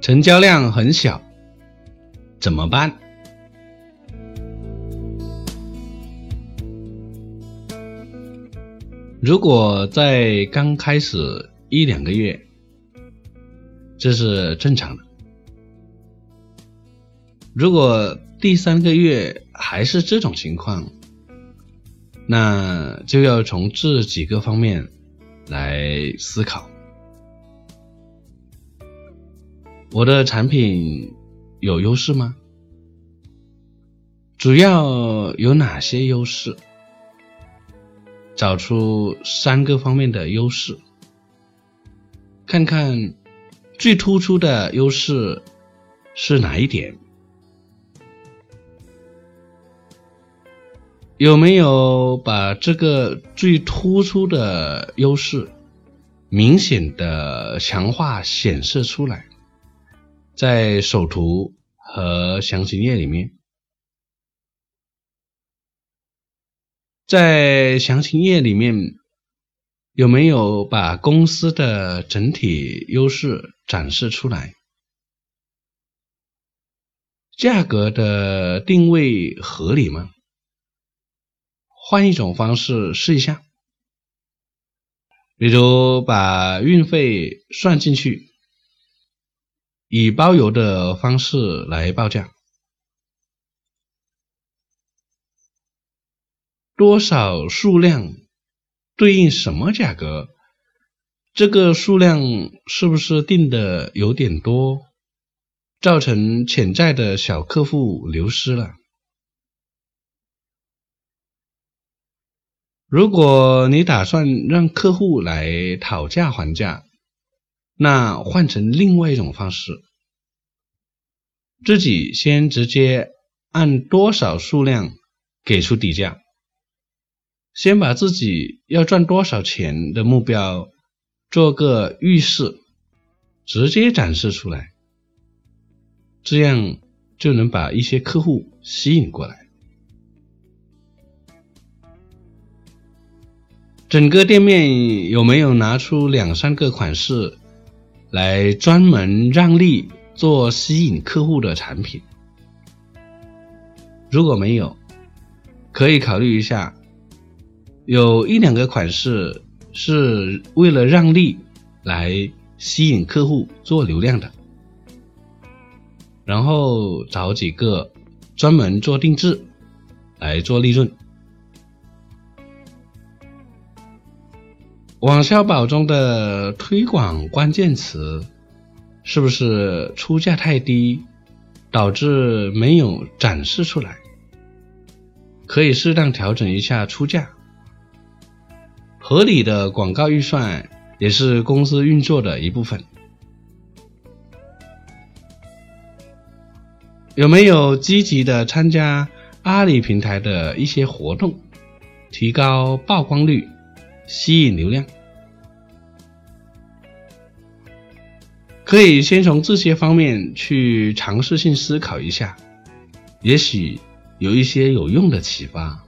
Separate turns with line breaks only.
成交量很小，怎么办？如果在刚开始一两个月，这是正常的。如果第三个月还是这种情况，那就要从这几个方面来思考。我的产品有优势吗？主要有哪些优势？找出三个方面的优势，看看最突出的优势是哪一点？有没有把这个最突出的优势明显的强化显示出来？在首图和详情页里面，在详情页里面有没有把公司的整体优势展示出来？价格的定位合理吗？换一种方式试一下，比如把运费算进去。以包邮的方式来报价，多少数量对应什么价格？这个数量是不是定的有点多，造成潜在的小客户流失了？如果你打算让客户来讨价还价。那换成另外一种方式，自己先直接按多少数量给出底价，先把自己要赚多少钱的目标做个预示，直接展示出来，这样就能把一些客户吸引过来。整个店面有没有拿出两三个款式？来专门让利做吸引客户的产品，如果没有，可以考虑一下，有一两个款式是为了让利来吸引客户做流量的，然后找几个专门做定制来做利润。网销宝中的推广关键词是不是出价太低，导致没有展示出来？可以适当调整一下出价，合理的广告预算也是公司运作的一部分。有没有积极的参加阿里平台的一些活动，提高曝光率？吸引流量，可以先从这些方面去尝试性思考一下，也许有一些有用的启发。